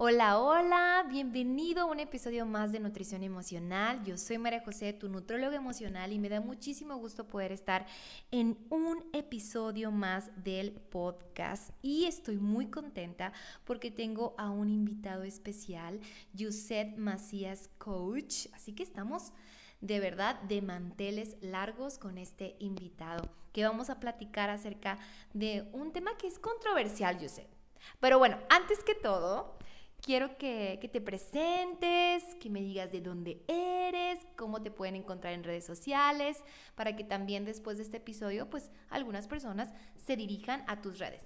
Hola, hola, bienvenido a un episodio más de Nutrición Emocional. Yo soy María José, tu nutróloga emocional, y me da muchísimo gusto poder estar en un episodio más del podcast. Y estoy muy contenta porque tengo a un invitado especial, Yuset Macías Coach. Así que estamos de verdad de manteles largos con este invitado, que vamos a platicar acerca de un tema que es controversial, Yuset. Pero bueno, antes que todo, quiero que, te presentes, que me digas de dónde eres, cómo te pueden encontrar en redes sociales, para que también después de este episodio, pues algunas personas se dirijan a tus redes.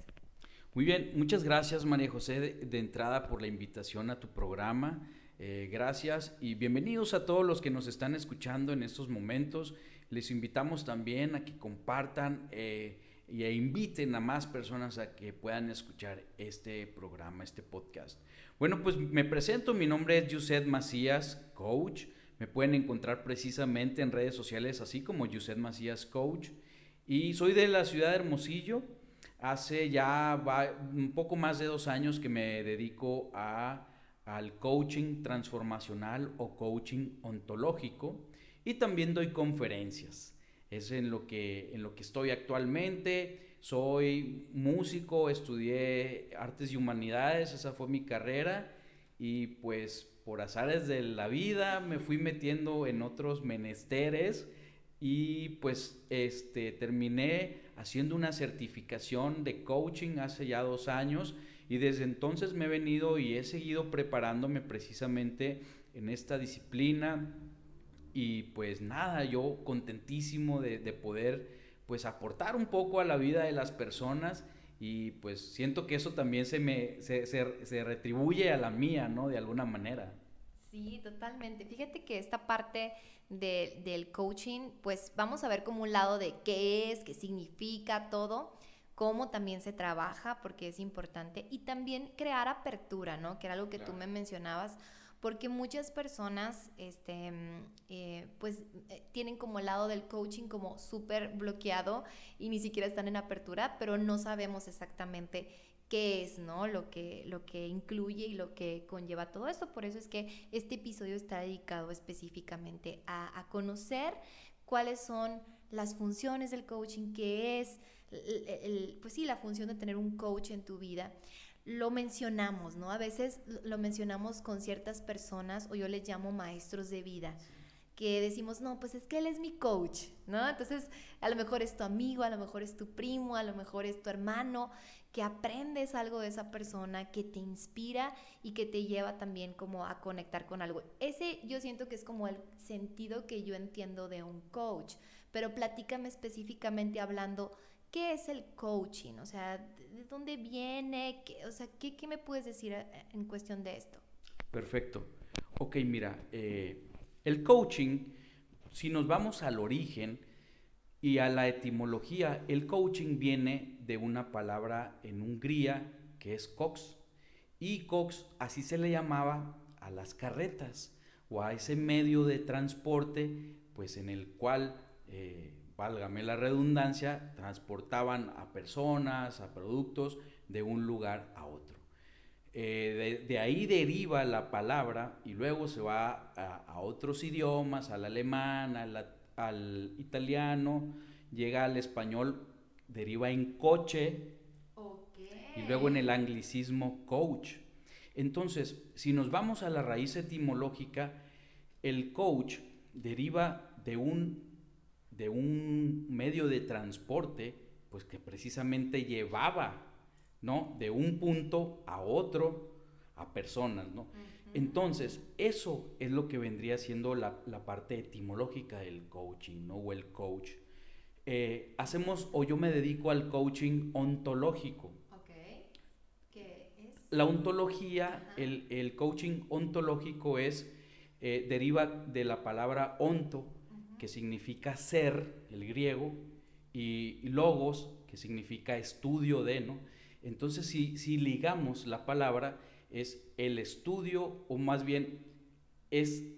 Muy bien, muchas gracias María José de, entrada por la invitación a tu programa. Eh, gracias y bienvenidos a todos los que nos están escuchando en estos momentos. Les invitamos también a que compartan eh, y e inviten a más personas a que puedan escuchar este programa, este podcast. Bueno, pues me presento, mi nombre es Yuset Macías, coach. Me pueden encontrar precisamente en redes sociales así como Yuset Macías Coach. Y soy de la ciudad de Hermosillo. Hace ya un poco más de dos años que me dedico a, al coaching transformacional o coaching ontológico. Y también doy conferencias. Es en lo que, en lo que estoy actualmente. Soy músico, estudié artes y humanidades, esa fue mi carrera y pues por azares de la vida me fui metiendo en otros menesteres y pues este terminé haciendo una certificación de coaching hace ya dos años y desde entonces me he venido y he seguido preparándome precisamente en esta disciplina y pues nada, yo contentísimo de, de poder pues aportar un poco a la vida de las personas y pues siento que eso también se me se, retribuye a la mía, ¿no? De alguna manera. Sí, totalmente. Fíjate que esta parte del coaching, pues vamos a ver como un lado de qué es, qué significa todo, cómo también se trabaja, porque es importante, y también crear apertura, ¿no? Que era algo que tú me mencionabas porque muchas personas, este, mm, eh, pues, eh, tienen como el lado del coaching como súper bloqueado y ni siquiera están en apertura, pero no sabemos exactamente qué es, ¿no? Lo que, lo que incluye y lo que conlleva todo esto. Por eso es que este episodio está dedicado específicamente a, conocer cuáles son las funciones del coaching, qué es, pues sí, la función de tener un coach en tu vida lo mencionamos, ¿no? A veces lo mencionamos con ciertas personas o yo les llamo maestros de vida, que decimos, no, pues es que él es mi coach, ¿no? Entonces, a lo mejor es tu amigo, a lo mejor es tu primo, a lo mejor es tu hermano, que aprendes algo de esa persona, que te inspira y que te lleva también como a conectar con algo. Ese yo siento que es como el sentido que yo entiendo de un coach, pero platícame específicamente hablando ¿Qué es el coaching? O sea, ¿de dónde viene? ¿Qué, o sea, ¿qué, me puedes decir eh, en cuestión de esto? Perfecto. Ok, mira, eh, el coaching, si nos vamos al origen y a la etimología, el coaching viene de una palabra en Hungría que es cox. Y cox así se le llamaba a las carretas o a ese medio de transporte pues en el cual eh, válgame la redundancia, transportaban a personas, a productos de un lugar a otro. Eh, de, ahí deriva la palabra y luego se va a, otros idiomas, al alemán, al, italiano, llega al español, deriva en coche y luego en el anglicismo coach. Entonces, si nos vamos a la raíz etimológica, el coach deriva de un de un medio de transporte, pues que precisamente llevaba, ¿no? De un punto a otro a personas, ¿no? Entonces, eso es lo que vendría siendo la, parte etimológica del coaching, ¿no? O el coach. Eh, hacemos, o yo me dedico al coaching ontológico. ¿Qué es? La ontología, el, el, coaching ontológico es eh, deriva de la palabra onto, que significa ser, el griego, y, logos, que significa estudio de, ¿no? Entonces, si, si ligamos la palabra, es el estudio, o más bien es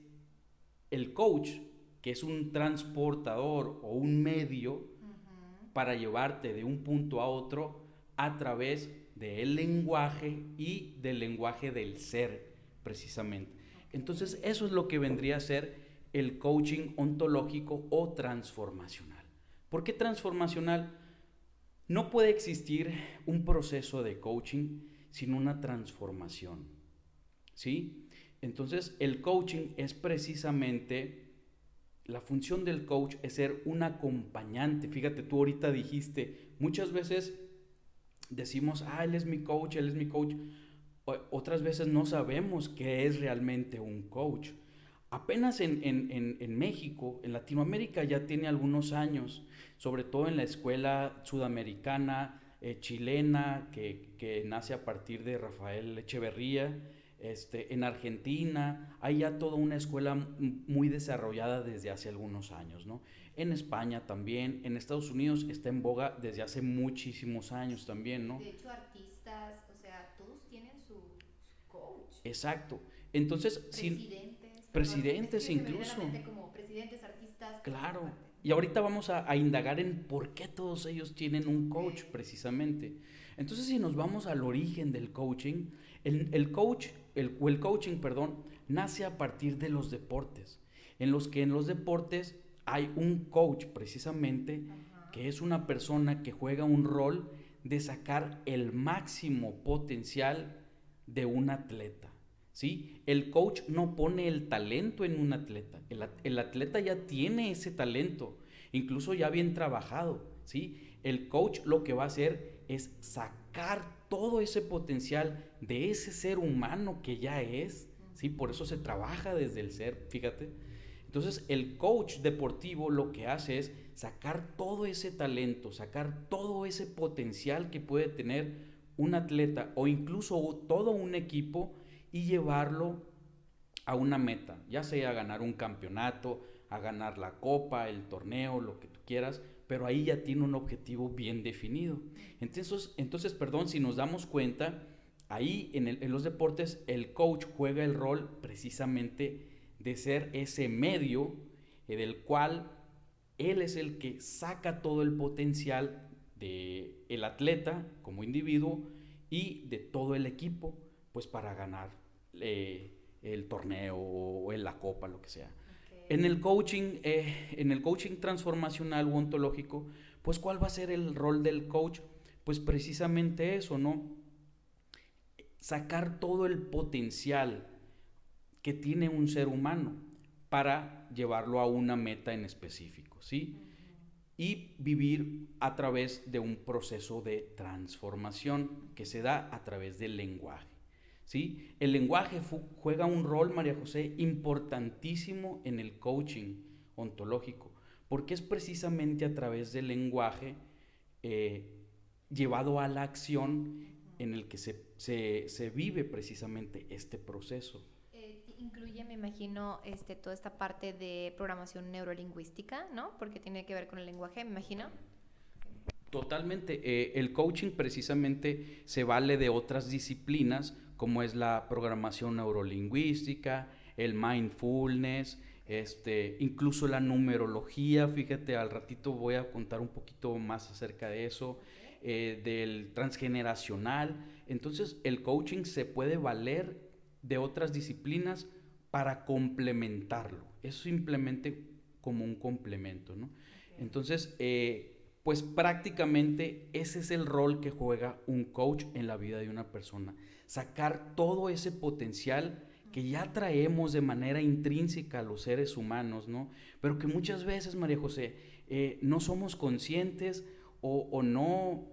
el coach, que es un transportador o un medio para llevarte de un punto a otro a través del lenguaje y del lenguaje del ser, precisamente. Entonces, eso es lo que vendría a ser el coaching ontológico o transformacional. ¿Por qué transformacional? No puede existir un proceso de coaching sin una transformación. ¿Sí? Entonces, el coaching es precisamente la función del coach es ser un acompañante. Fíjate, tú ahorita dijiste, muchas veces decimos, ah, él es mi coach, él es mi coach. otras veces no sabemos qué es realmente un coach. Apenas en, México, en Latinoamérica ya tiene algunos años, sobre todo en la escuela sudamericana, eh, chilena, que, que, nace a partir de Rafael Echeverría, este, en Argentina, hay ya toda una escuela muy desarrollada desde hace algunos años, ¿no? En España también, en Estados Unidos está en boga desde hace muchísimos años también, ¿no? De hecho, artistas, o sea, todos tienen su, coach. Exacto. Entonces, presidentes presidentes incluso. Como presidentes, artistas. Claro. Y ahorita vamos a, indagar en por qué todos ellos tienen un coach precisamente. Entonces, si nos vamos al origen del coaching, el, coach, el, el coaching, perdón, nace a partir de los deportes, en los que en los deportes hay un coach precisamente que es una persona que juega un rol de sacar el máximo potencial de un atleta. ¿Sí? El coach no pone el talento en un atleta. El, atleta ya tiene ese talento, incluso ya bien trabajado, ¿sí? El coach lo que va a hacer es sacar todo ese potencial de ese ser humano que ya es, ¿sí? Por eso se trabaja desde el ser, fíjate. Entonces, el coach deportivo lo que hace es sacar todo ese talento, sacar todo ese potencial que puede tener un atleta o incluso todo un equipo y llevarlo a una meta, ya sea ganar un campeonato, a ganar la copa, el torneo, lo que tú quieras, pero ahí ya tiene un objetivo bien definido. Entonces, entonces perdón, si nos damos cuenta, ahí en, en los deportes el coach juega el rol precisamente de ser ese medio eh, del cual él es el que saca todo el potencial de el atleta como individuo y de todo el equipo pues para ganar eh, el torneo o en la copa, lo que sea. En el coaching, eh, en el coaching transformacional o ontológico, pues ¿cuál va a ser el rol del coach? Pues precisamente eso, ¿no? Sacar todo el potencial que tiene un ser humano para llevarlo a una meta en específico, ¿sí? Y vivir a través de un proceso de transformación que se da a través del lenguaje. ¿Sí? El lenguaje juega un rol, María José, importantísimo en el coaching ontológico, porque es precisamente a través del lenguaje eh, llevado a la acción en el que se, vive precisamente este proceso. Eh, incluye, me imagino, este, toda esta parte de programación neurolingüística, ¿no? Porque tiene que ver con el lenguaje, me imagino. Totalmente. Eh, el coaching precisamente se vale de otras disciplinas como es la programación neurolingüística, el mindfulness, este, incluso la numerología, fíjate, al ratito voy a contar un poquito más acerca de eso, eh, del transgeneracional. Entonces el coaching se puede valer de otras disciplinas para complementarlo. Es simplemente como un complemento, ¿no? Entonces, eh, pues prácticamente ese es el rol que juega un coach en la vida de una persona sacar todo ese potencial que ya traemos de manera intrínseca a los seres humanos, ¿no? Pero que muchas veces, María José, eh, no somos conscientes o, no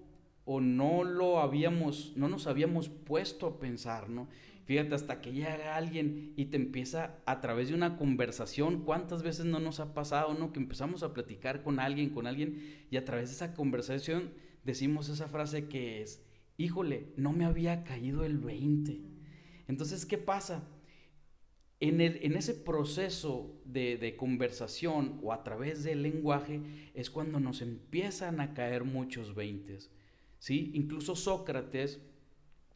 o no lo habíamos, no nos habíamos puesto a pensar, ¿no? Fíjate, hasta que llega alguien y te empieza a través de una conversación, ¿cuántas veces no nos ha pasado, no? Que empezamos a platicar con alguien, con alguien, y a través de esa conversación decimos esa frase que es, híjole, no me había caído el 20. Entonces, ¿qué pasa? en, en ese proceso de, de, conversación o a través del lenguaje es cuando nos empiezan a caer muchos veintes. ¿sí? Incluso Sócrates,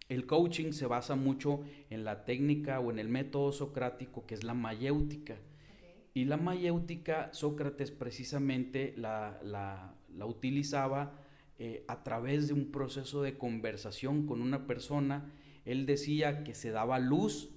el coaching se basa mucho en la técnica o en el método socrático que es la mayéutica. Y la mayéutica, Sócrates precisamente la, la, la utilizaba eh, a través de un proceso de conversación con una persona. Él decía que se daba luz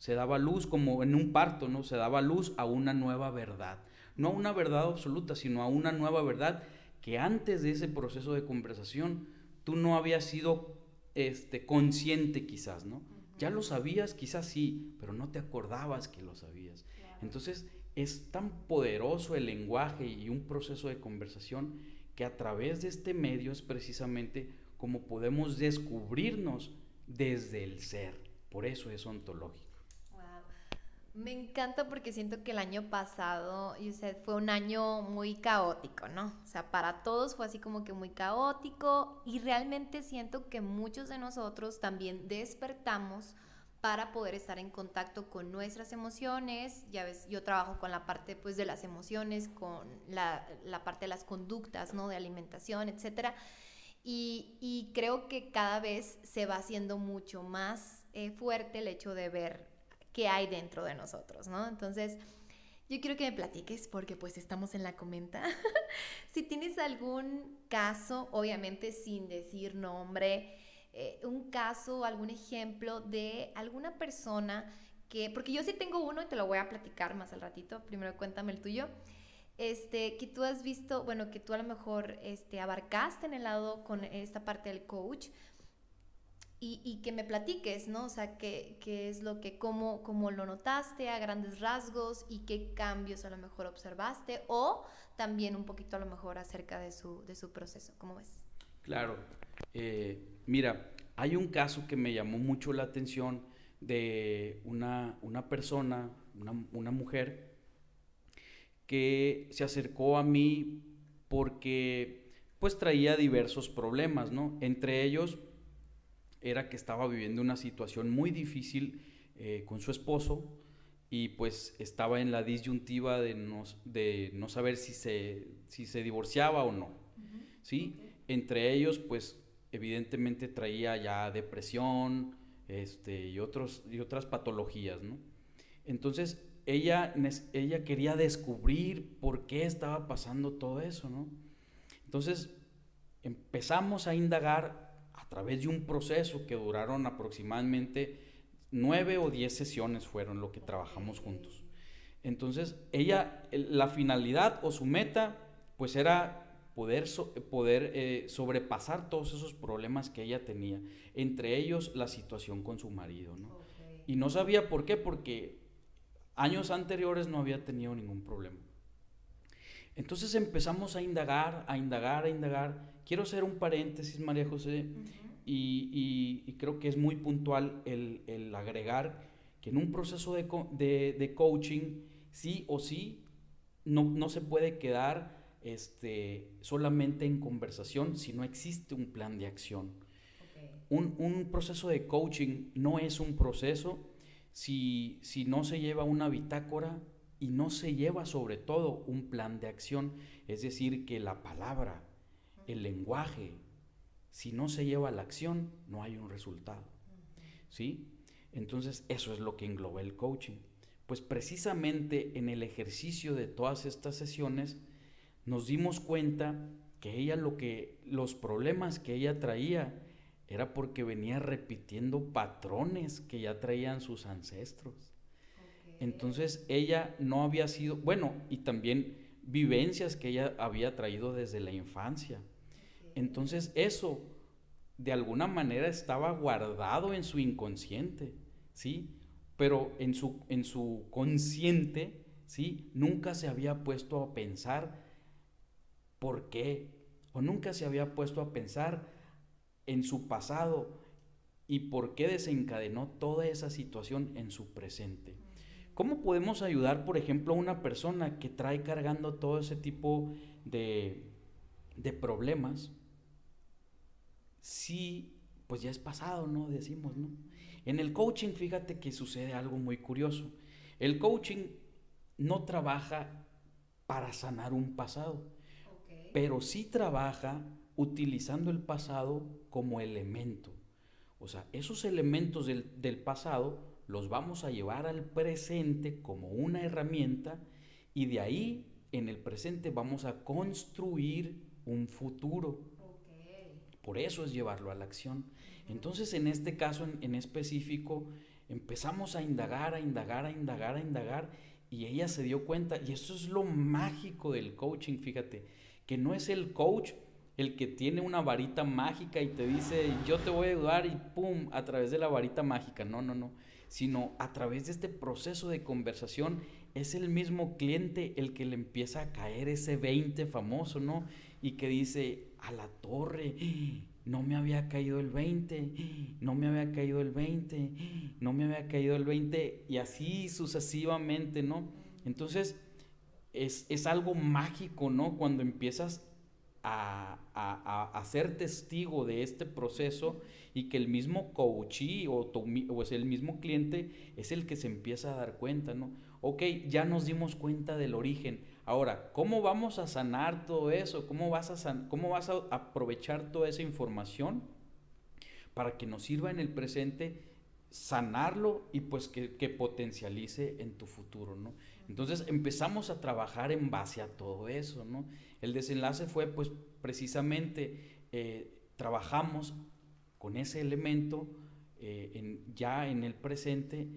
se daba luz como en un parto, ¿no? Se daba luz a una nueva verdad. No a una verdad absoluta, sino a una nueva verdad que antes de ese proceso de conversación tú no habías sido este, consciente quizás, ¿no? Ya lo sabías, quizás sí, pero no te acordabas que lo sabías. Entonces es tan poderoso el lenguaje y un proceso de conversación que a través de este medio es precisamente como podemos descubrirnos desde el ser. Por eso es ontológico. Me encanta porque siento que el año pasado, fue un año muy caótico, ¿no? O sea, para todos fue así como que muy caótico y realmente siento que muchos de nosotros también despertamos para poder estar en contacto con nuestras emociones. Ya ves, yo trabajo con la parte pues de las emociones, con la, parte de las conductas, ¿no? De alimentación, etcétera. Y, y, creo que cada vez se va haciendo mucho más eh, fuerte el hecho de ver qué hay dentro de nosotros, ¿no? Entonces, yo quiero que me platiques porque pues estamos en la comenta. si tienes algún caso, obviamente sin decir nombre, eh, un caso, algún ejemplo de alguna persona que, porque yo sí tengo uno y te lo voy a platicar más al ratito, primero cuéntame el tuyo, este, que tú has visto, bueno, que tú a lo mejor este, abarcaste en el lado con esta parte del coach, y, que me platiques, ¿no? O sea, qué, es lo que, cómo, cómo, lo notaste a grandes rasgos y qué cambios a lo mejor observaste o también un poquito a lo mejor acerca de su, de su proceso. ¿Cómo ves? Claro. Eh, mira, hay un caso que me llamó mucho la atención de una, una persona, una, una mujer, que se acercó a mí porque pues traía diversos problemas, ¿no? Entre ellos era que estaba viviendo una situación muy difícil eh, con su esposo y pues estaba en la disyuntiva de no, de no saber si se, si se divorciaba o no. ¿sí? Entre ellos, pues evidentemente traía ya depresión este, y, otros, y otras patologías. ¿no? Entonces, ella, ella quería descubrir por qué estaba pasando todo eso. ¿no? Entonces, empezamos a indagar través de un proceso que duraron aproximadamente nueve o diez sesiones fueron lo que trabajamos juntos. Entonces, ella, la finalidad o su meta, pues era poder, poder eh, sobrepasar todos esos problemas que ella tenía, entre ellos la situación con su marido, ¿no? Y no sabía por qué, porque años anteriores no había tenido ningún problema. Entonces empezamos a indagar, a indagar, a indagar. Quiero hacer un paréntesis, María José, y, creo que es muy puntual el, agregar que en un proceso de, coaching, sí o sí, no, se puede quedar este, solamente en conversación si no existe un plan de acción. Un, proceso de coaching no es un proceso si, si no se lleva una bitácora y no se lleva sobre todo un plan de acción, es decir, que la palabra, el lenguaje, si no se lleva a la acción, no hay un resultado. ¿Sí? Entonces, eso es lo que engloba el coaching. Pues precisamente en el ejercicio de todas estas sesiones nos dimos cuenta que ella lo que los problemas que ella traía era porque venía repitiendo patrones que ya traían sus ancestros. Entonces ella no había sido, bueno, y también vivencias que ella había traído desde la infancia. Entonces eso de alguna manera estaba guardado en su inconsciente, ¿sí? Pero en su, en su consciente, ¿sí? Nunca se había puesto a pensar por qué, o nunca se había puesto a pensar en su pasado y por qué desencadenó toda esa situación en su presente. ¿Cómo podemos ayudar, por ejemplo, a una persona que trae cargando todo ese tipo de, de problemas? Sí, pues ya es pasado, ¿no? Decimos, ¿no? En el coaching, fíjate que sucede algo muy curioso. El coaching no trabaja para sanar un pasado, pero sí trabaja utilizando el pasado como elemento. O sea, esos elementos del, del pasado los vamos a llevar al presente como una herramienta y de ahí en el presente vamos a construir un futuro. Por eso es llevarlo a la acción. Entonces, en este caso en, específico, empezamos a indagar, a indagar, a indagar, a indagar, y ella se dio cuenta, y eso es lo mágico del coaching, fíjate, que no es el coach el que tiene una varita mágica y te dice, yo te voy a ayudar y pum, a través de la varita mágica. No, no, no. Sino a través de este proceso de conversación es el mismo cliente el que le empieza a caer ese 20 famoso, ¿no? Y que dice, a la torre, no me había caído el 20, no me había caído el 20, no me había caído el 20, y así sucesivamente, ¿no? Entonces, es, es algo mágico, ¿no? Cuando empiezas a, a, ser testigo de este proceso y que el mismo coachee o, o es el mismo cliente es el que se empieza a dar cuenta, ¿no? Ok, ya nos dimos cuenta del origen. Ahora, ¿cómo vamos a sanar todo eso? ¿Cómo vas a, cómo vas a aprovechar toda esa información para que nos sirva en el presente, sanarlo y pues que, potencialice en tu futuro, ¿no? Entonces empezamos a trabajar en base a todo eso, ¿no? El desenlace fue pues precisamente eh, trabajamos con ese elemento eh, ya en el presente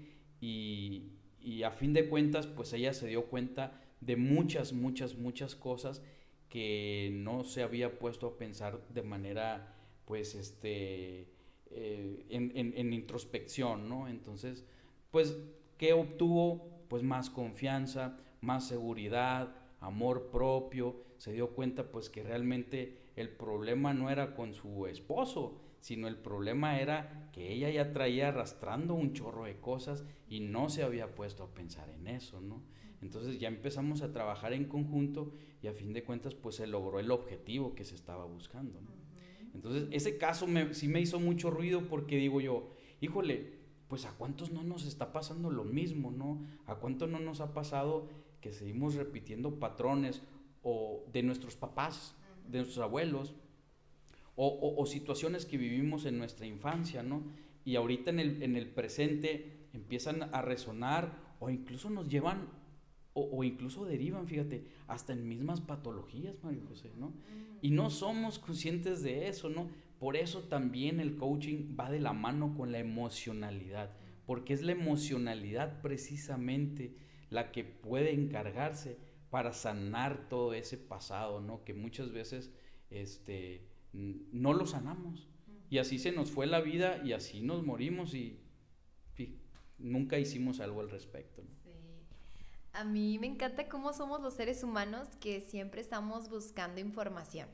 y, y a fin de cuentas, pues ella se dio cuenta de muchas, muchas, muchas cosas que no se había puesto a pensar de manera, pues, este, eh, en, introspección, ¿no? Entonces, pues, ¿qué obtuvo? Pues más confianza, más seguridad, amor propio, se dio cuenta, pues, que realmente el problema no era con su esposo, sino el problema era que ella ya traía arrastrando un chorro de cosas y no se había puesto a pensar en eso, ¿no? Entonces ya empezamos a trabajar en conjunto y a fin de cuentas pues se logró el objetivo que se estaba buscando, ¿no? Entonces ese caso me, sí me hizo mucho ruido porque digo yo, híjole, pues a cuántos no nos está pasando lo mismo, ¿no? A cuánto no nos ha pasado que seguimos repitiendo patrones o de nuestros papás, de nuestros abuelos, o, situaciones que vivimos en nuestra infancia, ¿no? Y ahorita en el, en el presente empiezan a resonar o incluso nos llevan o, incluso derivan, fíjate, hasta en mismas patologías, Mario José, ¿no? Y no somos conscientes de eso, ¿no? Por eso también el coaching va de la mano con la emocionalidad, porque es la emocionalidad precisamente la que puede encargarse para sanar todo ese pasado, ¿no? Que muchas veces, este, no lo sanamos. Y así se nos fue la vida y así nos morimos y, nunca hicimos algo al respecto. Sí. A mí me encanta cómo somos los seres humanos que siempre estamos buscando información.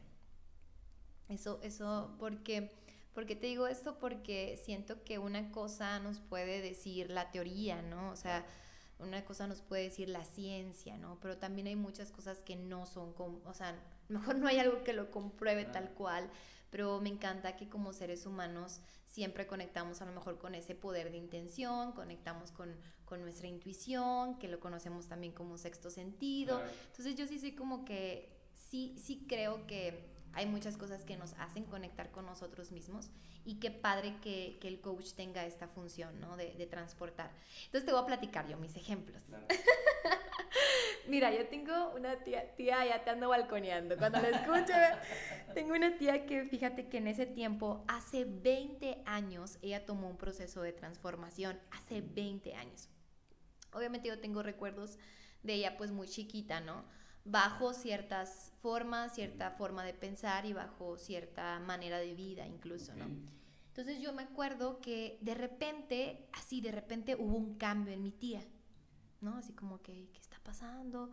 Eso, eso, porque, porque te digo esto? Porque siento que una cosa nos puede decir la teoría, ¿no? O sea, una cosa nos puede decir la ciencia, ¿no? Pero también hay muchas cosas que no son, como, o sea, mejor no hay algo que lo compruebe tal cual, pero me encanta que como seres humanos siempre conectamos a lo mejor con ese poder de intención, conectamos con, con nuestra intuición, que lo conocemos también como sexto sentido. Entonces yo sí soy como que, sí, sí creo que hay muchas cosas que nos hacen conectar con nosotros mismos y qué padre que, que el coach tenga esta función, ¿no? De, de, transportar. Entonces te voy a platicar yo mis ejemplos. Mira, yo tengo una tía, tía, ya te ando balconeando. Cuando la escucho, tengo una tía que fíjate que en ese tiempo, hace 20 años, ella tomó un proceso de transformación, hace 20 años. Obviamente yo tengo recuerdos de ella pues muy chiquita, ¿no? Bajo ciertas formas, cierta forma de pensar y bajo cierta manera de vida incluso, ¿no? Entonces yo me acuerdo que de repente, así de repente hubo un cambio en mi tía, ¿no? Así como que, ¿qué está pasando?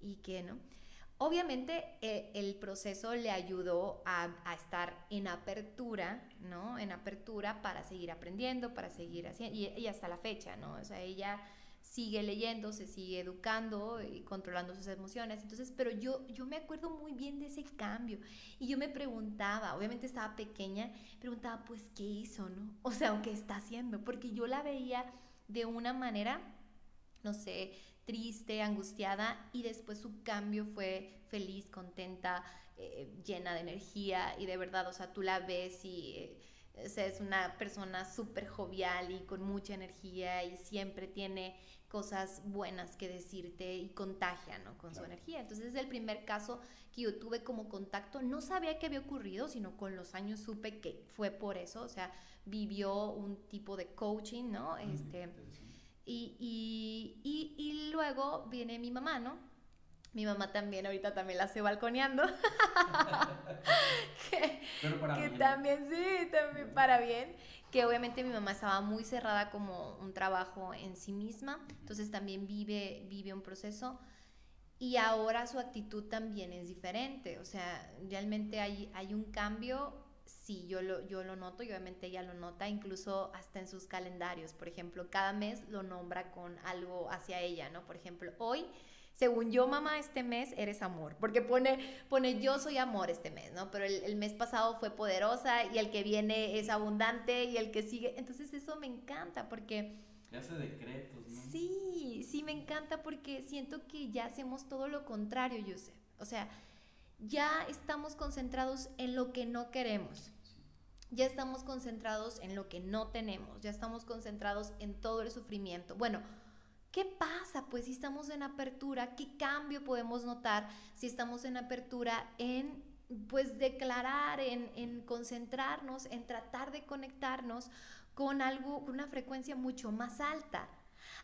Y que, ¿no? Obviamente eh, el proceso le ayudó a, estar en apertura, ¿no? En apertura para seguir aprendiendo, para seguir haciendo, y, y, hasta la fecha, ¿no? O sea, ella sigue leyendo, se sigue educando y controlando sus emociones. Entonces, pero yo, yo me acuerdo muy bien de ese cambio. Y yo me preguntaba, obviamente estaba pequeña, preguntaba, pues, ¿qué hizo, no? O sea, ¿qué está haciendo? Porque yo la veía de una manera no sé, triste, angustiada y después su cambio fue feliz, contenta, eh, llena de energía y de verdad, o sea, tú la ves y... Eh, es una persona súper jovial y con mucha energía y siempre tiene cosas buenas que decirte y contagia, ¿no? Con su energía. Entonces es el primer caso que yo tuve como contacto. No sabía qué había ocurrido, sino con los años supe que fue por eso. O sea, vivió un tipo de coaching, ¿no? Este, y, y, y, y luego viene mi mamá, ¿no? Mi mamá también, ahorita también la hace balconeando. que, Pero para que también, sí, también para bien. Que obviamente mi mamá estaba muy cerrada como un trabajo en sí misma, entonces también vive, vive un proceso. Y ahora su actitud también es diferente, o sea, realmente hay, hay un cambio sí, yo lo, yo lo noto y obviamente ella lo nota, incluso hasta en sus calendarios. Por ejemplo, cada mes lo nombra con algo hacia ella, ¿no? Por ejemplo, hoy, según yo, mamá, este mes eres amor, porque pone, pone yo soy amor este mes, ¿no? Pero el, mes pasado fue poderosa y el que viene es abundante y el que sigue. Entonces eso me encanta porque... hace decretos, ¿no? Sí, sí, me encanta porque siento que ya hacemos todo lo contrario, Yusef. O sea, ya estamos concentrados en lo que no queremos. Ya estamos concentrados en lo que no tenemos. Ya estamos concentrados en todo el sufrimiento. Bueno, ¿qué pasa? Pues si estamos en apertura, ¿qué cambio podemos notar si estamos en apertura en pues declarar, en, en concentrarnos, en tratar de conectarnos con algo, con una frecuencia mucho más alta?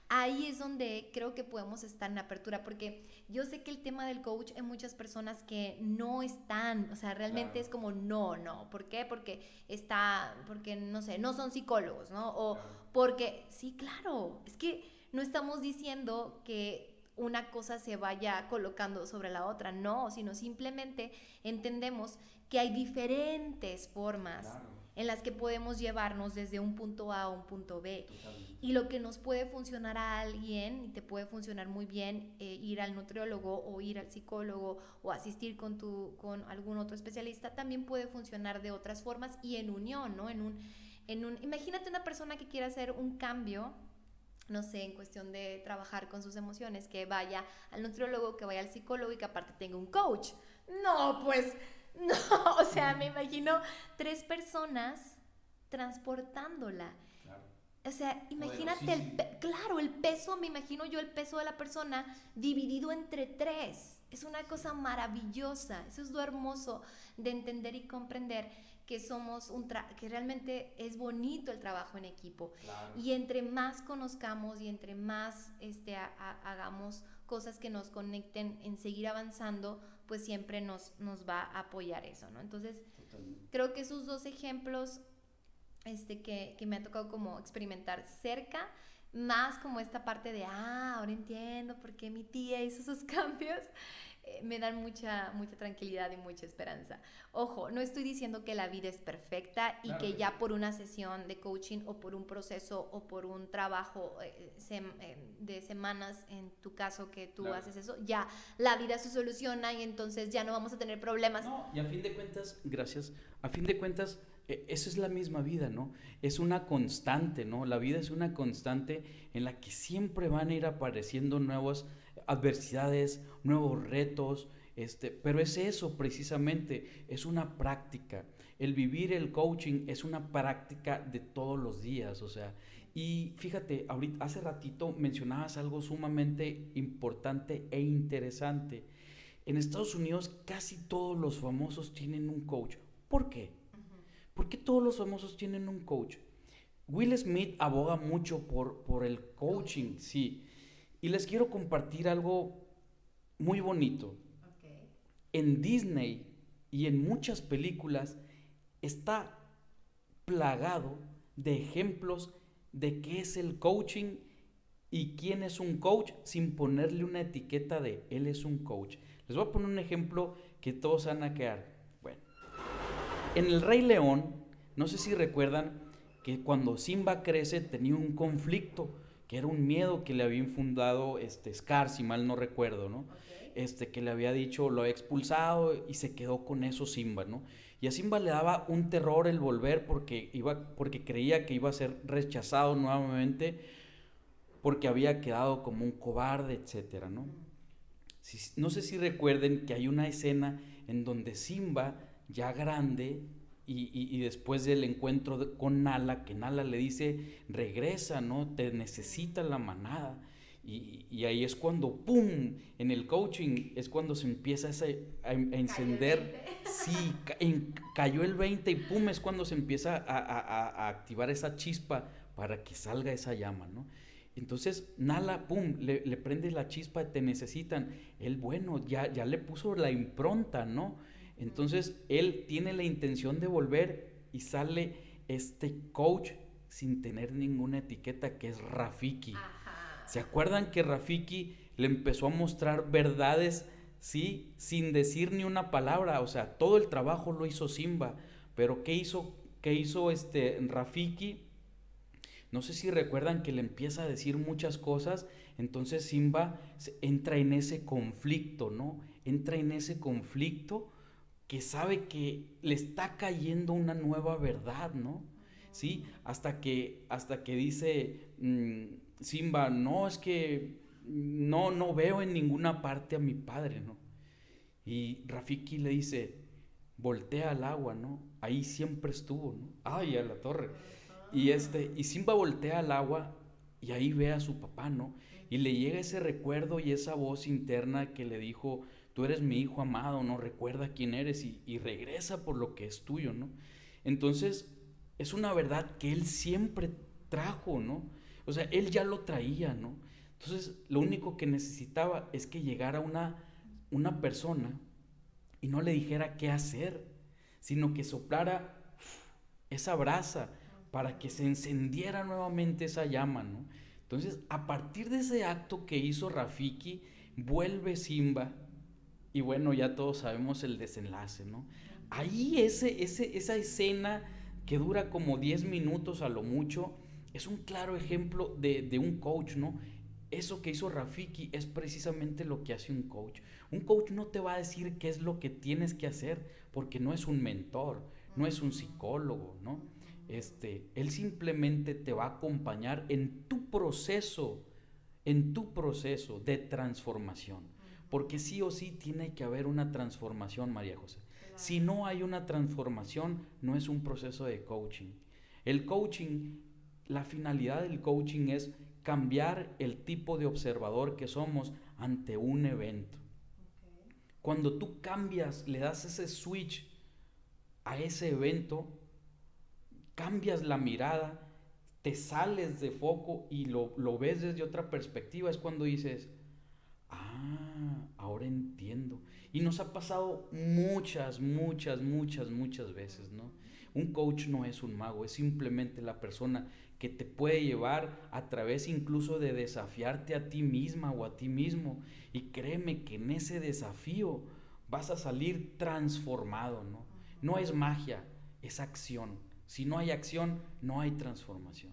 ahí es donde creo que podemos estar en apertura, porque yo sé que el tema del coach hay muchas personas que no están, o sea, realmente es como no, no, ¿por qué? Porque está, porque no sé, no son psicólogos, ¿no? O porque, sí, claro, es que no estamos diciendo que una cosa se vaya colocando sobre la otra, no, sino simplemente entendemos que hay diferentes formas en las que podemos llevarnos desde un punto A a un punto B. Y lo que nos puede funcionar a alguien, y te puede funcionar muy bien eh, ir al nutriólogo o ir al psicólogo o asistir con, tu, con algún otro especialista, también puede funcionar de otras formas y en unión, ¿no? En un, en un, imagínate una persona que quiere hacer un cambio no sé, en cuestión de trabajar con sus emociones, que vaya al nutriólogo, que vaya al psicólogo y que aparte tenga un coach. No, pues No, o sea, me imagino tres personas transportándola. O sea, imagínate el, claro, el peso, me imagino yo el peso de la persona dividido entre tres. Es una cosa maravillosa. Eso es lo hermoso de entender y comprender que somos un que realmente es bonito el trabajo en equipo. Y entre más conozcamos y entre más este, hagamos cosas que nos conecten en seguir avanzando, pues siempre nos, nos va a apoyar eso, ¿no? Entonces, creo que esos dos ejemplos este, que, que me ha tocado como experimentar cerca, más como esta parte de, ah, ahora entiendo por qué mi tía hizo esos cambios, me dan mucha, mucha tranquilidad y mucha esperanza. Ojo, no estoy diciendo que la vida es perfecta y que ya por una sesión de coaching o por un proceso o por un trabajo eh, eh, de semanas, en tu caso que tú haces eso, ya la vida se soluciona y entonces ya no vamos a tener problemas. No, y a fin de cuentas, gracias, a fin de cuentas, esa es la misma vida, ¿no? Es una constante, ¿no? La vida es una constante en la que siempre van a ir apareciendo nuevas adversidades, nuevos retos, este, pero es eso precisamente, es una práctica. El vivir el coaching es una práctica de todos los días, o sea, y fíjate, ahorita, hace ratito mencionabas algo sumamente importante e interesante. En Estados Unidos casi todos los famosos tienen un coach. ¿Por qué? ¿Por qué todos los famosos tienen un coach? Will Smith aboga mucho por, por el coaching, sí. Y les quiero compartir algo muy bonito. En Disney y en muchas películas está plagado de ejemplos de qué es el coaching y quién es un coach sin ponerle una etiqueta de él es un coach. Les voy a poner un ejemplo que todos van a quedar. Bueno, en El Rey León, no sé si recuerdan que cuando Simba crece tenía un conflicto que era un miedo que le había infundado este Scar, si mal no recuerdo, ¿no? Este, que le había dicho, lo había expulsado y se quedó con eso Simba, ¿no? Y a Simba le daba un terror el volver porque, iba, porque creía que iba a ser rechazado nuevamente porque había quedado como un cobarde, etcétera, ¿no? no sé si recuerden que hay una escena en donde Simba, ya grande, y, después del encuentro con Nala, que Nala le dice, regresa, ¿no? Te necesita la manada. Y, ahí es cuando, ¡pum! En el coaching es cuando se empieza a, encender. Sí, cayó el 20 y ¡pum! Es cuando se empieza a, activar esa chispa para que salga esa llama, ¿no? Entonces, Nala, ¡pum! Le, le prende la chispa, te necesitan. Él, bueno, ya, ya le puso la impronta, ¿no? Entonces, él tiene la intención de volver y sale este coach sin tener ninguna etiqueta que es Rafiki. ¿Se acuerdan que Rafiki le empezó a mostrar verdades, sí, sin decir ni una palabra? O sea, todo el trabajo lo hizo Simba, pero ¿qué hizo, qué hizo este Rafiki? No sé si recuerdan que le empieza a decir muchas cosas, entonces Simba entra en ese conflicto, ¿no? Entra en ese conflicto que sabe que le está cayendo una nueva verdad, ¿no? Sí, hasta que, hasta que dice mm, Simba, no, es que no, no veo en ninguna parte a mi padre, ¿no? Y Rafiki le dice, voltea al agua, ¿no? Ahí siempre estuvo, ¿no? Ay, a la torre. Y, este, y Simba voltea al agua y ahí ve a su papá, ¿no? Y le llega ese recuerdo y esa voz interna que le dijo, tú eres mi hijo amado, ¿no? Recuerda quién eres y, regresa por lo que es tuyo, ¿no? Entonces, es una verdad que él siempre trajo, ¿no? O sea, él ya lo traía, ¿no? Entonces, lo único que necesitaba es que llegara una, una persona y no le dijera qué hacer, sino que soplara esa brasa para que se encendiera nuevamente esa llama, ¿no? Entonces, a partir de ese acto que hizo Rafiki, vuelve Simba y bueno, ya todos sabemos el desenlace, ¿no? Ahí ese, ese, esa escena que dura como 10 minutos a lo mucho, es un claro ejemplo de, un coach, ¿no? Eso que hizo Rafiki es precisamente lo que hace un coach. Un coach no te va a decir qué es lo que tienes que hacer, porque no es un mentor, no es un psicólogo, ¿no? Este, él simplemente te va a acompañar en tu proceso, en tu proceso de transformación. Porque sí o sí tiene que haber una transformación, María José. Si no hay una transformación, no es un proceso de coaching. El coaching, la finalidad del coaching es cambiar el tipo de observador que somos ante un evento. Cuando tú cambias, le das ese switch a ese evento, cambias la mirada, te sales de foco y lo, lo ves desde otra perspectiva, es cuando dices, ah, ahora entiendo. Y nos ha pasado muchas, muchas, muchas, muchas veces, ¿no? Un coach no es un mago, es simplemente la persona que te puede llevar a través incluso de desafiarte a ti misma o a ti mismo. Y créeme que en ese desafío vas a salir transformado, ¿no? No es magia, es acción. Si no hay acción, no hay transformación.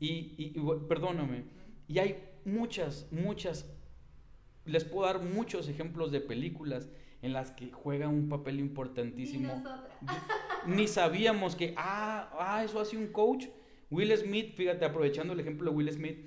Y, y, perdóname, y hay muchas, muchas les puedo dar muchos ejemplos de películas en las que juega un papel importantísimo. Ni sabíamos que, ah, ah, eso hace un coach. Will Smith, fíjate, aprovechando el ejemplo de Will Smith,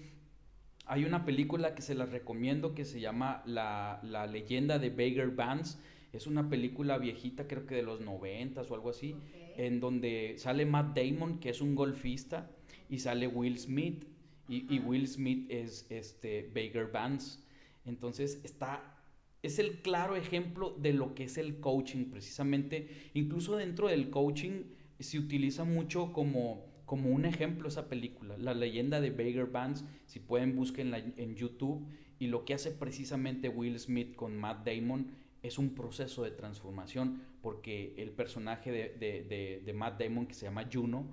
hay una película que se las recomiendo que se llama La, leyenda de Baker Vance. Es una película viejita, creo que de los noventas o algo así, en donde sale Matt Damon, que es un golfista, y sale Will Smith. Y, y Will Smith es este, Baker Vance. Entonces está, es el claro ejemplo de lo que es el coaching precisamente. Incluso dentro del coaching se utiliza mucho como, como un ejemplo esa película, la leyenda de Baker Vance, si pueden busquen en YouTube, y lo que hace precisamente Will Smith con Matt Damon es un proceso de transformación, porque el personaje de, Matt Damon, que se llama Juno,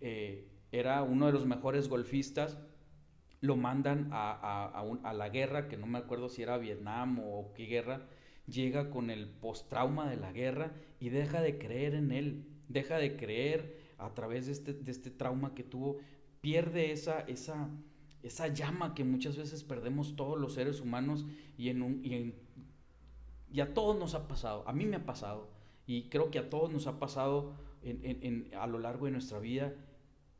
eh, era uno de los mejores golfistas, lo mandan a, la guerra, que no me acuerdo si era Vietnam o qué guerra, llega con el post-trauma de la guerra y deja de creer en él, deja de creer a través de este, este trauma que tuvo, pierde esa, esa, esa llama que muchas veces perdemos todos los seres humanos y, en un, y, a todos nos ha pasado, a mí me ha pasado y creo que a todos nos ha pasado a lo largo de nuestra vida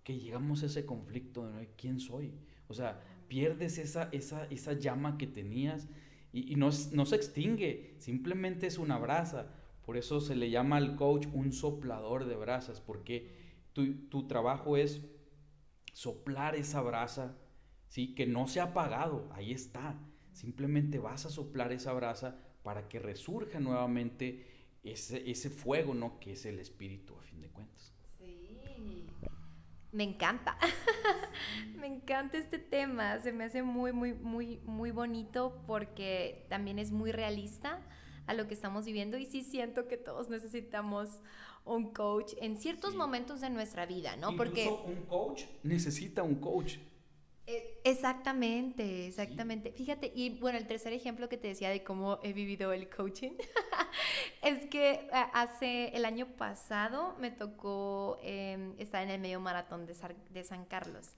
que llegamos a ese conflicto de quién soy. O sea, pierdes esa, esa, esa llama que tenías y, no, no, se extingue, simplemente es una brasa. Por eso se le llama al coach un soplador de brasas, porque tu, tu trabajo es soplar esa brasa, ¿sí? que no se ha apagado, ahí está. Simplemente vas a soplar esa brasa para que resurja nuevamente ese, ese fuego, ¿no? Que es el espíritu, a fin de cuentas. Me encanta. me encanta este tema. Se me hace muy, muy, muy, muy bonito porque también es muy realista a lo que estamos viviendo y sí siento que todos necesitamos un coach en ciertos momentos de nuestra vida, ¿no? Incluso porque un coach necesita un coach. Exactamente, exactamente. Fíjate, y bueno, el tercer ejemplo que te decía de cómo he vivido el coaching es que eh, hace el año pasado me tocó em, estar en el medio maratón de, de, San Carlos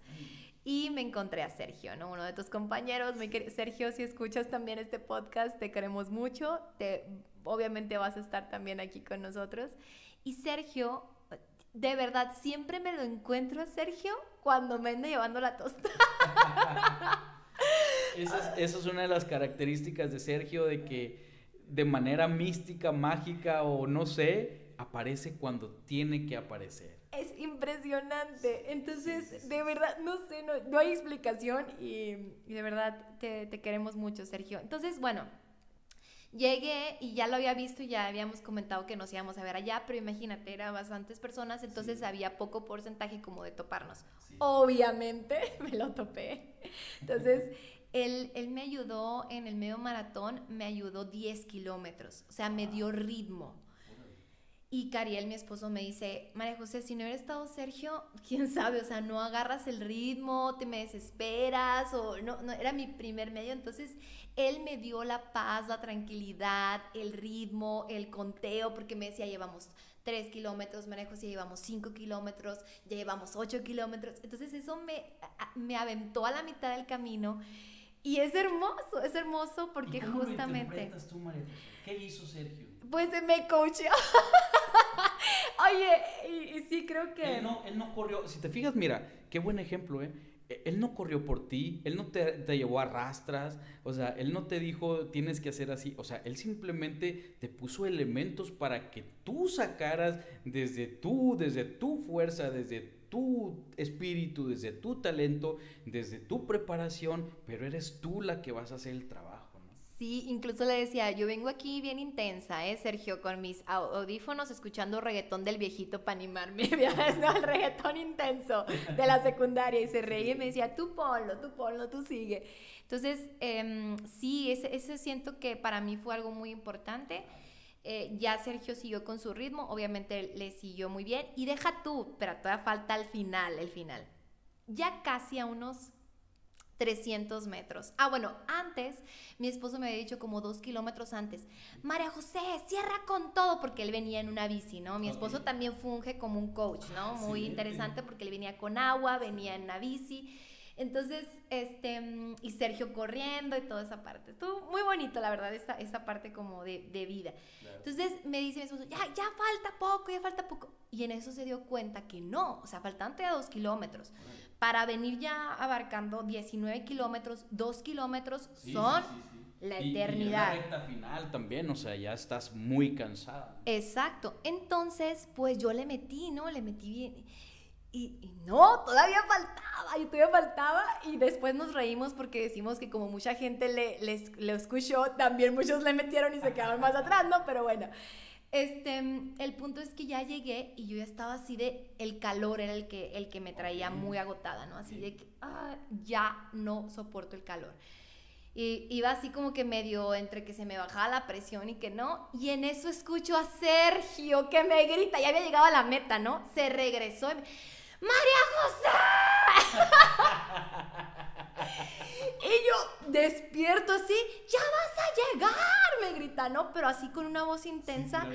y me encontré a Sergio, ¿no? Uno de tus compañeros. Sergio, si escuchas también este podcast, te queremos mucho. Te, obviamente vas a estar también aquí con nosotros. Y Sergio de verdad, siempre me lo encuentro a Sergio cuando me anda llevando la tosta. esa, es, una de las características de Sergio, de que de manera mística, mágica o no sé, aparece cuando tiene que aparecer. Es impresionante. Entonces, de verdad, no sé, no, hay explicación y, de verdad te, te queremos mucho, Sergio. Entonces, bueno, Llegué y ya lo había visto y ya habíamos comentado que nos íbamos a ver allá, pero imagínate, eran bastantes personas, entonces había poco porcentaje como de toparnos. Obviamente me lo topé. Entonces, él, él, me ayudó en el medio maratón, me ayudó 10 kilómetros, o sea, me dio ritmo. Y Cariel, mi esposo, me dice, María José, si no hubiera estado Sergio, quién sabe, o sea, no agarras el ritmo, te me desesperas, o no, no, era mi primer medio, entonces él me dio la paz, la tranquilidad, el ritmo, el conteo, porque me decía, llevamos 3 kilómetros, María José, llevamos 5 kilómetros, ya llevamos 8 kilómetros, entonces eso me, me aventó a la mitad del camino. Y es hermoso, es hermoso porque cómo justamente... Lo tú, María ¿Qué hizo Sergio? Pues me coachó. Oye, y, sí creo que... Él no, él no corrió, si te fijas, mira, qué buen ejemplo, ¿eh? E, él no corrió por ti, él no te, te, llevó a rastras, o sea, él no te dijo tienes que hacer así, o sea, él simplemente te puso elementos para que tú sacaras desde tú, desde tu fuerza, desde tu espíritu, desde tu talento, desde tu preparación, pero eres tú la que vas a hacer el trabajo. Sí, incluso le decía, yo vengo aquí bien intensa, ¿eh, Sergio? Con mis audífonos escuchando reggaetón del viejito para animarme, ¿no? El reggaetón intenso de la secundaria y se reía y me decía, tú ponlo, tú ponlo, tú sigue. Entonces, em, sí, ese, siento que para mí fue algo muy importante. Eh, ya Sergio siguió con su ritmo, obviamente le siguió muy bien. Y deja tú, pero todavía falta el final, el final. Ya casi a unos 300 metros. Ah, bueno, antes mi esposo me había dicho como dos kilómetros antes, María José, cierra con todo, porque él venía en una bici, ¿no? Mi esposo también funge como un coach, ¿no? Muy interesante porque él venía con agua, venía en una bici. Entonces, este, y Sergio corriendo y toda esa parte. Estuvo muy bonito, la verdad, esa, esa parte como de, vida. Entonces me dice mi esposo, ya, ya falta poco, ya falta poco. Y en eso se dio cuenta que no, o sea, faltan todavía dos kilómetros para venir ya abarcando 19 kilómetros, 2 kilómetros son la eternidad. Y, la recta final también, o sea, ya estás muy cansada. Exacto. Entonces, pues yo le metí, ¿no? Le metí bien. Y, no, todavía faltaba, y todavía faltaba, y después nos reímos porque decimos que como mucha gente le, les, le escuchó, también muchos le metieron y se quedaron más atrás, ¿no? Pero bueno, este, el punto es que ya llegué y yo ya estaba así de, el calor era el que, el que me traía muy agotada, ¿no? Así de que, ah, ya no soporto el calor. Y iba así como que medio entre que se me bajaba la presión y que no. Y en eso escucho a Sergio que me grita, ya había llegado a la meta, ¿no? Se regresó y me, ¡María José! y yo despierto así, ya vas a llegar, me grita, ¿no? Pero así con una voz intensa.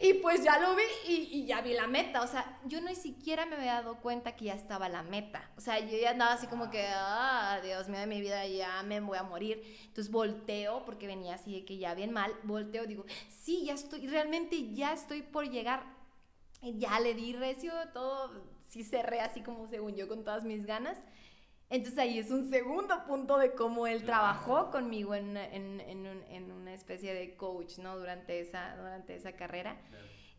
y pues ya lo vi y, ya vi la meta. O sea, yo ni siquiera me había dado cuenta que ya estaba la meta. O sea, yo ya andaba así como que, ah, Dios mío de mi vida, ya me voy a morir. Entonces volteo, porque venía así de que ya bien mal, volteo, digo, sí, ya estoy, realmente ya estoy por llegar. Y ya le di recio todo sí cerré así como según yo con todas mis ganas. Entonces ahí es un segundo punto de cómo él trabajó conmigo en, en, en, una especie de coach, ¿no? Durante esa, durante esa carrera.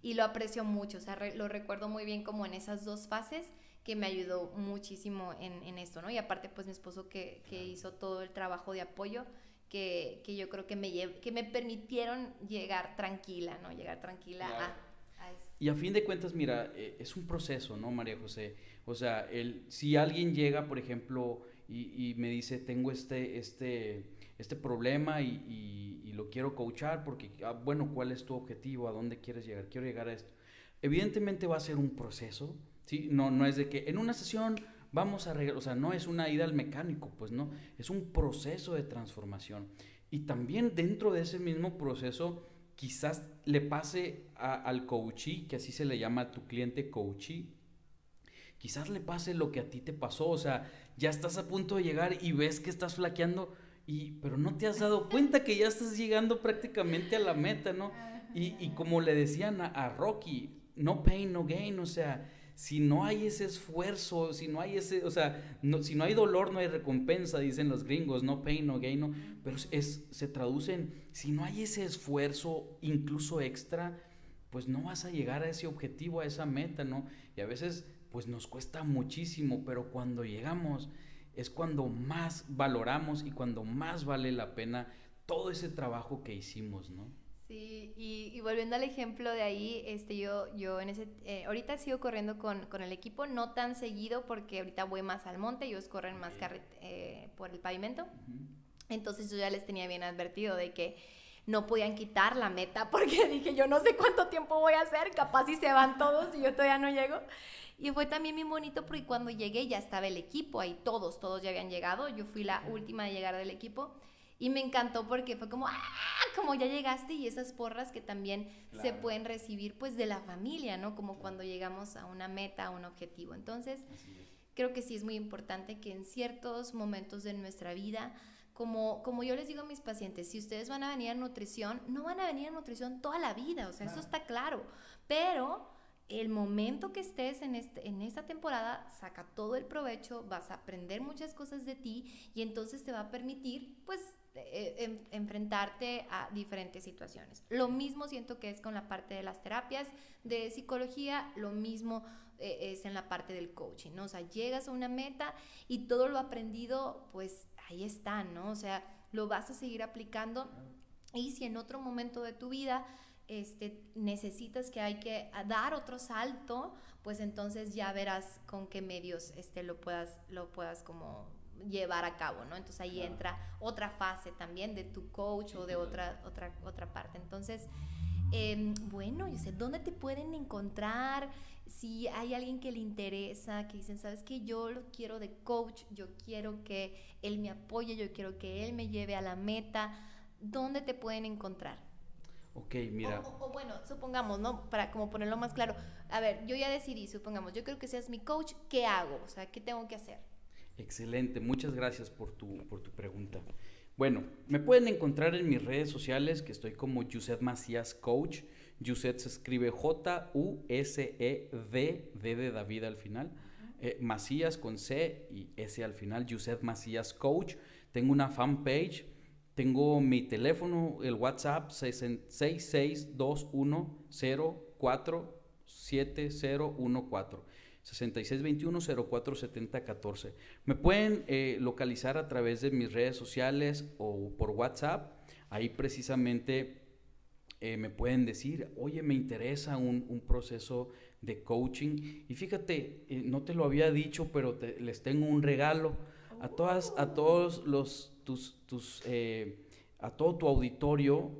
Y lo aprecio mucho, o sea, lo recuerdo muy bien como en esas dos fases que me ayudó muchísimo en, en esto, ¿no? Y aparte, pues mi esposo que, que hizo todo el trabajo de apoyo, que, que yo creo que me, que me permitieron llegar tranquila, ¿no? Llegar tranquila a. Y a fin de cuentas, mira, eh, es un proceso, ¿no, María José? O sea, el, si alguien llega, por ejemplo, y, y me dice, tengo este, este, este problema y, y, y, lo quiero coachar porque, ah, bueno, ¿cuál es tu objetivo? ¿A dónde quieres llegar? Quiero llegar a esto. Evidentemente va a ser un proceso, ¿sí? No, no es de que en una sesión vamos a arreglar, o sea, no es una ida al mecánico, pues no, es un proceso de transformación. Y también dentro de ese mismo proceso, quizás le pase al coachee, que así se le llama a tu cliente coachee, quizás le pase lo que a ti te pasó, o sea, ya estás a punto de llegar y ves que estás flaqueando, y, pero no te has dado cuenta que ya estás llegando prácticamente a la meta, ¿no? Y, y como le decían a, a Rocky, no pain, no gain, o sea, si no hay ese esfuerzo, si no hay ese, o sea, no, si no hay dolor, no hay recompensa, dicen los gringos, no pain, no gain, no, pero es, se traduce en, si no hay ese esfuerzo, incluso extra, pues no vas a llegar a ese objetivo, a esa meta, ¿no? Y a veces, pues nos cuesta muchísimo, pero cuando llegamos es cuando más valoramos y cuando más vale la pena todo ese trabajo que hicimos, ¿no? Sí, y, volviendo al ejemplo de ahí, este, yo, yo en ese, eh, ahorita sigo corriendo con, con, el equipo, no tan seguido porque ahorita voy más al monte, ellos corren más eh, por el pavimento, entonces yo ya les tenía bien advertido de que no podían quitar la meta porque dije, yo no sé cuánto tiempo voy a hacer, capaz si se van todos y yo todavía no llego. Y fue también muy bonito porque cuando llegué ya estaba el equipo ahí, todos, todos ya habían llegado, yo fui la última de llegar del equipo. Y me encantó porque fue como, ¡ah! Como ya llegaste y esas porras que también se pueden recibir pues de la familia, ¿no? Como cuando llegamos a una meta, a un objetivo. Entonces, creo que sí es muy importante que en ciertos momentos de nuestra vida, como, como yo les digo a mis pacientes, si ustedes van a venir a nutrición, no van a venir a nutrición toda la vida, o sea, eso está claro. Pero el momento que estés en, este, en esta temporada, saca todo el provecho, vas a aprender muchas cosas de ti y entonces te va a permitir, pues, eh, enfrentarte a diferentes situaciones. Lo mismo siento que es con la parte de las terapias de psicología, lo mismo eh, es en la parte del coaching, ¿no? O sea, llegas a una meta y todo lo aprendido, pues ahí está, ¿no? O sea, lo vas a seguir aplicando y si en otro momento de tu vida este, necesitas que hay que dar otro salto, pues entonces ya verás con qué medios este, lo, puedas, lo puedas como llevar a cabo, ¿no? Entonces ahí entra otra fase también de tu coach o de otra, otra, otra parte. Entonces, em, bueno, yo sé, ¿dónde te pueden encontrar? Si hay alguien que le interesa, que dicen, ¿sabes qué? Yo lo quiero de coach, yo quiero que él me apoye, yo quiero que él me lleve a la meta, ¿dónde te pueden encontrar? Ok, mira. O, bueno, supongamos, ¿no? Para como ponerlo más claro. A ver, yo ya decidí, supongamos, yo creo que seas mi coach, ¿qué hago? O sea, ¿qué tengo que hacer? Excelente, muchas gracias por tu, por tu pregunta. Bueno, me pueden encontrar en mis redes sociales, que estoy como Yuset Macías Coach. Yuset se escribe J-U-S-E-D, D de David al final. Eh, Macías con C y S al final, Yuset Macías Coach. Tengo una fanpage, tengo mi teléfono, el WhatsApp 6621047014. 6621-047014. Me pueden eh, localizar a través de mis redes sociales o por WhatsApp. Ahí precisamente eh, me pueden decir, oye, me interesa un, proceso de coaching. Y fíjate, eh, no te lo había dicho, pero les tengo un regalo a todas, a todos los, tus, tus a todo tu auditorio.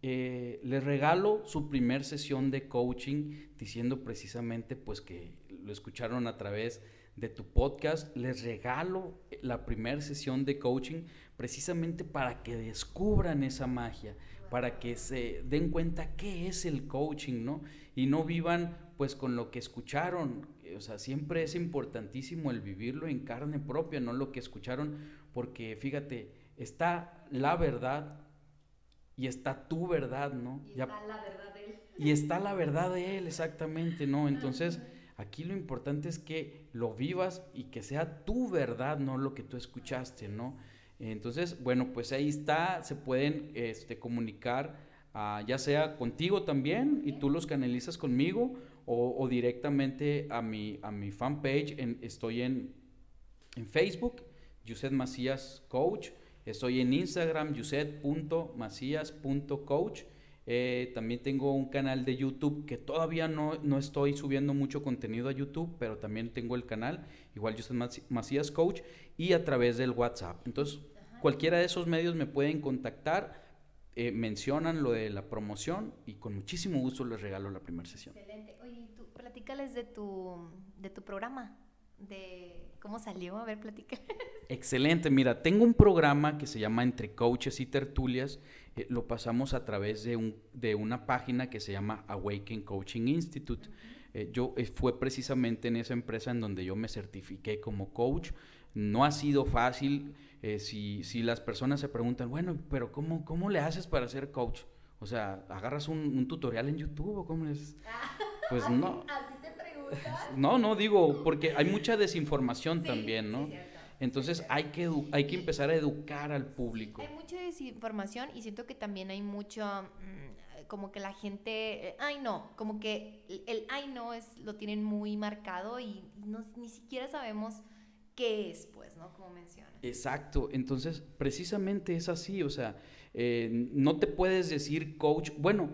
les regalo su primer sesión de coaching diciendo precisamente pues que lo escucharon a través de tu podcast, les regalo la primera sesión de coaching precisamente para que descubran esa magia, para que se den cuenta qué es el coaching, ¿no? Y no vivan pues con lo que escucharon. O sea, siempre es importantísimo el vivirlo en carne propia, no lo que escucharon, porque fíjate, está la verdad y está tu verdad, ¿no? Y está la verdad de él. Y está la verdad de él, exactamente, ¿no? Entonces Aquí lo importante es que lo vivas y que sea tu verdad, no lo que tú escuchaste, ¿no? Entonces, bueno, pues ahí está, se pueden este, comunicar ah, ya sea contigo también y tú los canalizas conmigo o, directamente a mi, a mi fanpage, estoy en, en Facebook, Yuset Macías Coach, estoy en Instagram, yuset.macías.coach. Eh, también tengo un canal de YouTube que todavía no, no, estoy subiendo mucho contenido a YouTube, pero también tengo el canal, igual Yuset Macías Coach, y a través del WhatsApp. Entonces, cualquiera de esos medios me pueden contactar, eh, mencionan lo de la promoción y con muchísimo gusto les regalo la primera sesión. Excelente. Oye, tú platícales de tu, de tu programa, de cómo salió, a ver, platícales. Excelente, mira, tengo un programa que se llama Entre Coaches y Tertulias, eh, lo pasamos a través de, un, de una página que se llama Awaken Coaching Institute. Eh, yo fue precisamente en esa empresa en donde yo me certifiqué como coach. No ha sido fácil, eh, si, si, las personas se preguntan, bueno, pero ¿cómo, cómo le haces para ser coach? O sea, ¿agarras un, tutorial en YouTube o cómo les...? Pues no. No, no, digo, porque hay mucha desinformación también, ¿no? Entonces hay que, hay que empezar a educar al público. Hay mucha desinformación y siento que también hay mucho, mm, como que la gente, ay no, como que el, ay no es, lo tienen muy marcado y no, ni siquiera sabemos qué es, pues, ¿no? Como menciona. Exacto, entonces precisamente es así, o sea, eh, no te puedes decir coach, bueno,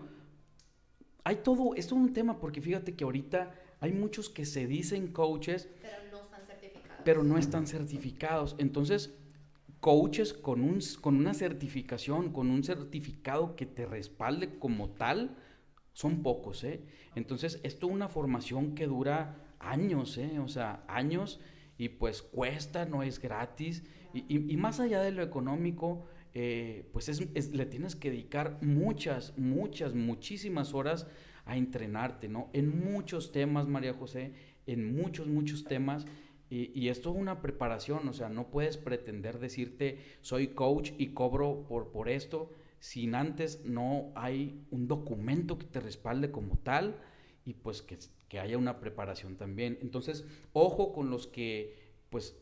hay todo, esto es un tema porque fíjate que ahorita hay muchos que se dicen coaches, pero no están certificados. Pero no están certificados. Entonces, coaches con, un, con una certificación, con un certificado que te respalde como tal, son pocos, ¿eh? Entonces, esto es una formación que dura años, ¿eh? O sea, años y pues cuesta, no es gratis. Y, más allá de lo económico, eh, pues es, le tienes que dedicar muchas, muchas, muchísimas horas a entrenarte, ¿no? En muchos temas, María José, en muchos, muchos temas. Y, esto es una preparación, o sea, no puedes pretender decirte soy coach y cobro por, por esto, sin antes no hay un documento que te respalde como tal y pues que que haya una preparación también. Entonces, ojo con los que, pues,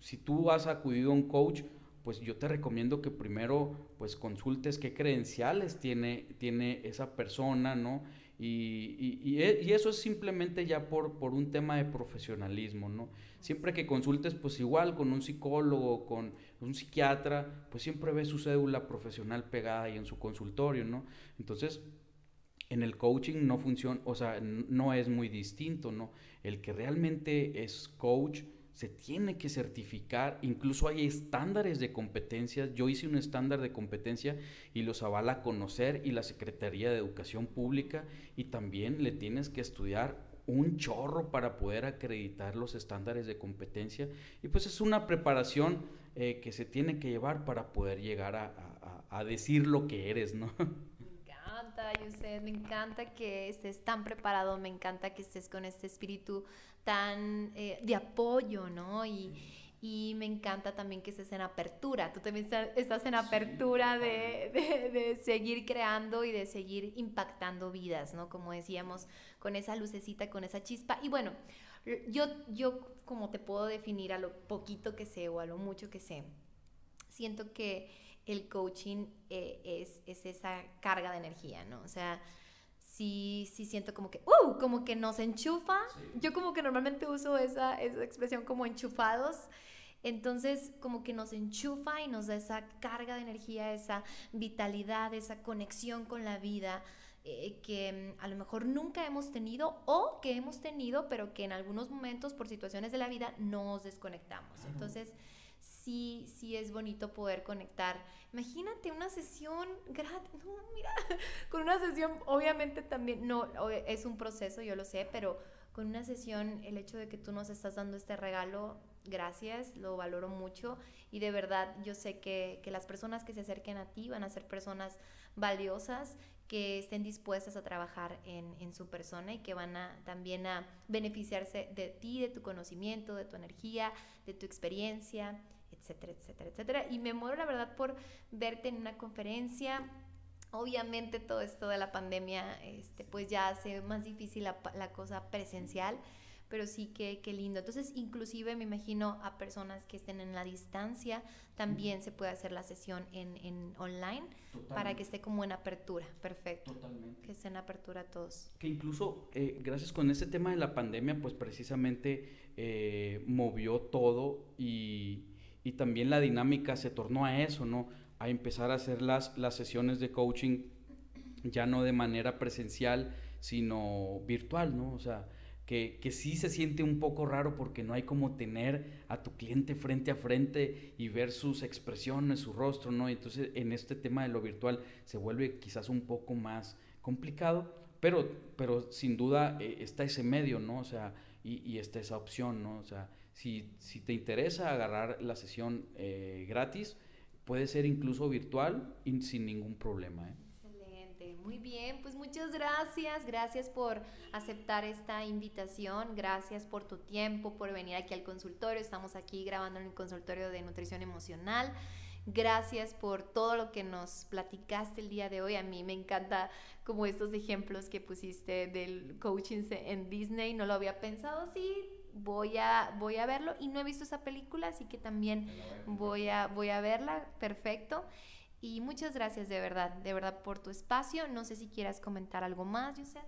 si tú has acudido a un coach, pues yo te recomiendo que primero, pues, consultes qué credenciales tiene, tiene esa persona, ¿no? Y, y, y, eso es simplemente ya por, por un tema de profesionalismo, ¿no? Siempre que consultes, pues igual con un psicólogo, con un psiquiatra, pues siempre ve su cédula profesional pegada ahí en su consultorio, ¿no? Entonces, en el coaching no funciona, o sea, no es muy distinto, ¿no? El que realmente es coach se tiene que certificar, incluso hay estándares de competencias. Yo hice un estándar de competencia y los avala Conocer y la Secretaría de Educación Pública y también le tienes que estudiar un chorro para poder acreditar los estándares de competencia y pues es una preparación eh, que se tiene que llevar para poder llegar a, decir lo que eres, ¿no? encanta, me encanta que estés tan preparado, me encanta que estés con este espíritu tan eh, de apoyo, ¿no? Y, y, me encanta también que estés en apertura, tú también estás en apertura de, de, de, seguir creando y de seguir impactando vidas, ¿no? Como decíamos, con esa lucecita, con esa chispa. Y bueno, yo, yo como te puedo definir a lo poquito que sé o a lo mucho que sé, siento que el coaching eh, es, es, esa carga de energía, ¿no? O sea, sí, sí siento como que, ¡uh! Como que nos enchufa. Yo como que normalmente uso esa, esa expresión como enchufados. Entonces, como que nos enchufa y nos da esa carga de energía, esa vitalidad, esa conexión con la vida eh, que mm, a lo mejor nunca hemos tenido o que hemos tenido, pero que en algunos momentos por situaciones de la vida nos desconectamos. Entonces, sí, sí es bonito poder conectar. Imagínate una sesión gratis, no, mira, con una sesión, obviamente también, no, es un proceso, yo lo sé, pero con una sesión, el hecho de que tú nos estás dando este regalo, gracias, lo valoro mucho y de verdad yo sé que, que las personas que se acerquen a ti van a ser personas valiosas que estén dispuestas a trabajar en, en, su persona y que van a también a beneficiarse de ti, de tu conocimiento, de tu energía, de tu experiencia etcétera, etcétera, etcétera. Y me muero, la verdad, por verte en una conferencia. Obviamente todo esto de la pandemia, este, pues ya hace más difícil la, la cosa presencial, pero sí que, qué lindo. Entonces, inclusive me imagino a personas que estén en la distancia, también se puede hacer la sesión en, en online para que esté como en apertura, perfecto. Totalmente. Que esté en apertura todos. Que incluso, eh, gracias con este tema de la pandemia, pues precisamente eh, movió todo y, y, también la dinámica se tornó a eso, ¿no? A empezar a hacer las, las sesiones de coaching ya no de manera presencial, sino virtual, ¿no? O sea, que, que, sí se siente un poco raro porque no hay como tener a tu cliente frente a frente y ver sus expresiones, su rostro, ¿no? Entonces en este tema de lo virtual se vuelve quizás un poco más complicado, pero, pero sin duda eh, está ese medio, ¿no? O sea, y, y, está esa opción, ¿no? O sea, si, si te interesa agarrar la sesión eh, gratis, puede ser incluso virtual y sin ningún problema, ¿eh? Muy bien, pues muchas gracias. Gracias por aceptar esta invitación. Gracias por tu tiempo, por venir aquí al consultorio. Estamos aquí grabando en el consultorio de nutrición emocional. Gracias por todo lo que nos platicaste el día de hoy. A mí me encanta como estos ejemplos que pusiste del coaching en Disney. No lo había pensado así. Voy a, voy a verlo y no he visto esa película, así que también voy a, voy a verla. Perfecto. Y muchas gracias de verdad, de verdad por tu espacio. No sé si quieras comentar algo más, José.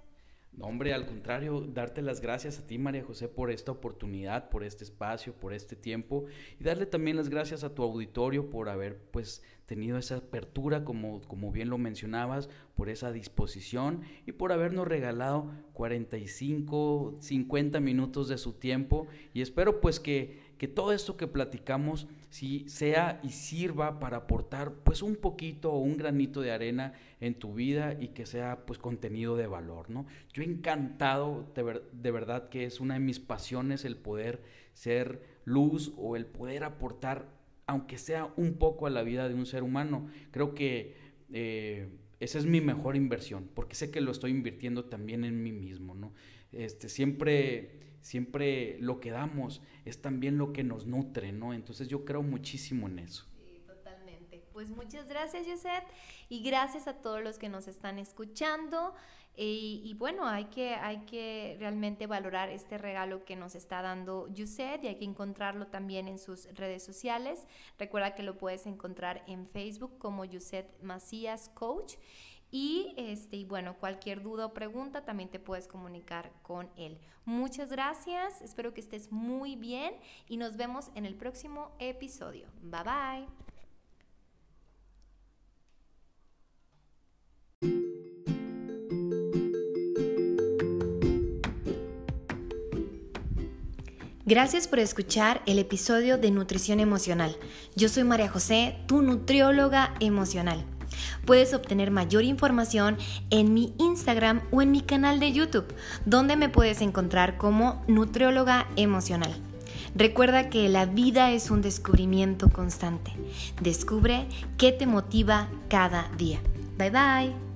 Hombre, al contrario, darte las gracias a ti, María José, por esta oportunidad, por este espacio, por este tiempo y darle también las gracias a tu auditorio por haber pues tenido esa apertura, como, como bien lo mencionabas, por esa disposición y por habernos regalado 45, 50 minutos de su tiempo y espero pues que, que todo esto que platicamos si sea y sirva para aportar pues un poquito o un granito de arena en tu vida y que sea pues contenido de valor, ¿no? Yo encantado, de, de verdad que es una de mis pasiones el poder ser luz o el poder aportar aunque sea un poco a la vida de un ser humano. Creo que eh, esa es mi mejor inversión, porque sé que lo estoy invirtiendo también en mí mismo, ¿no? Este, siempre siempre lo que damos es también lo que nos nutre, ¿no? Entonces yo creo muchísimo en eso. Totalmente. Pues muchas gracias, Josette, y gracias a todos los que nos están escuchando. Y, bueno, hay que, hay que realmente valorar este regalo que nos está dando Yuset y hay que encontrarlo también en sus redes sociales. Recuerda que lo puedes encontrar en Facebook como Yuset Macías Coach y, este, y bueno, cualquier duda o pregunta también te puedes comunicar con él. Muchas gracias, espero que estés muy bien y nos vemos en el próximo episodio. Bye bye. Gracias por escuchar el episodio de Nutrición Emocional. Yo soy María José, tu nutrióloga emocional. Puedes obtener mayor información en mi Instagram o en mi canal de YouTube, donde me puedes encontrar como nutrióloga emocional. Recuerda que la vida es un descubrimiento constante. Descubre qué te motiva cada día. Bye bye.